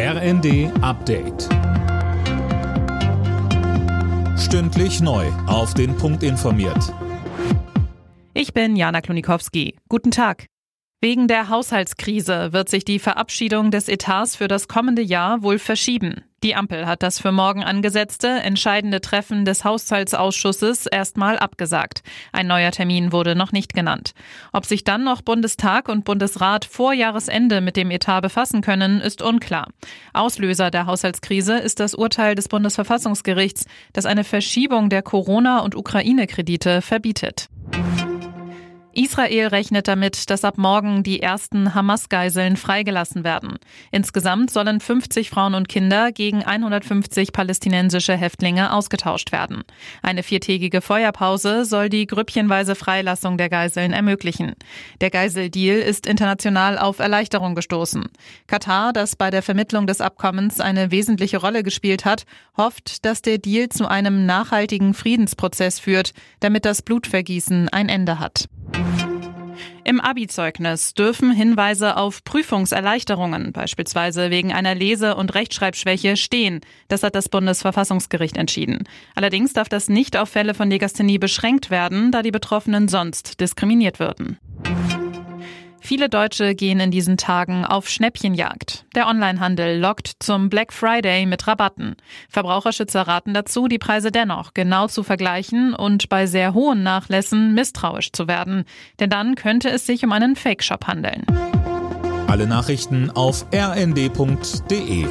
RND Update. Stündlich neu. Auf den Punkt informiert. Ich bin Jana Klonikowski. Guten Tag. Wegen der Haushaltskrise wird sich die Verabschiedung des Etats für das kommende Jahr wohl verschieben. Die Ampel hat das für morgen angesetzte, entscheidende Treffen des Haushaltsausschusses erstmal abgesagt. Ein neuer Termin wurde noch nicht genannt. Ob sich dann noch Bundestag und Bundesrat vor Jahresende mit dem Etat befassen können, ist unklar. Auslöser der Haushaltskrise ist das Urteil des Bundesverfassungsgerichts, das eine Verschiebung der Corona- und Ukraine-Kredite verbietet. Israel rechnet damit, dass ab morgen die ersten Hamas-Geiseln freigelassen werden. Insgesamt sollen 50 Frauen und Kinder gegen 150 palästinensische Häftlinge ausgetauscht werden. Eine viertägige Feuerpause soll die grüppchenweise Freilassung der Geiseln ermöglichen. Der Geiseldeal ist international auf Erleichterung gestoßen. Katar, das bei der Vermittlung des Abkommens eine wesentliche Rolle gespielt hat, hofft, dass der Deal zu einem nachhaltigen Friedensprozess führt, damit das Blutvergießen ein Ende hat. Im Abi-Zeugnis dürfen Hinweise auf Prüfungserleichterungen, beispielsweise wegen einer Lese- und Rechtschreibschwäche, stehen. Das hat das Bundesverfassungsgericht entschieden. Allerdings darf das nicht auf Fälle von Legasthenie beschränkt werden, da die Betroffenen sonst diskriminiert würden. Viele Deutsche gehen in diesen Tagen auf Schnäppchenjagd. Der Onlinehandel lockt zum Black Friday mit Rabatten. Verbraucherschützer raten dazu, die Preise dennoch genau zu vergleichen und bei sehr hohen Nachlässen misstrauisch zu werden. Denn dann könnte es sich um einen Fake-Shop handeln. Alle Nachrichten auf rnd.de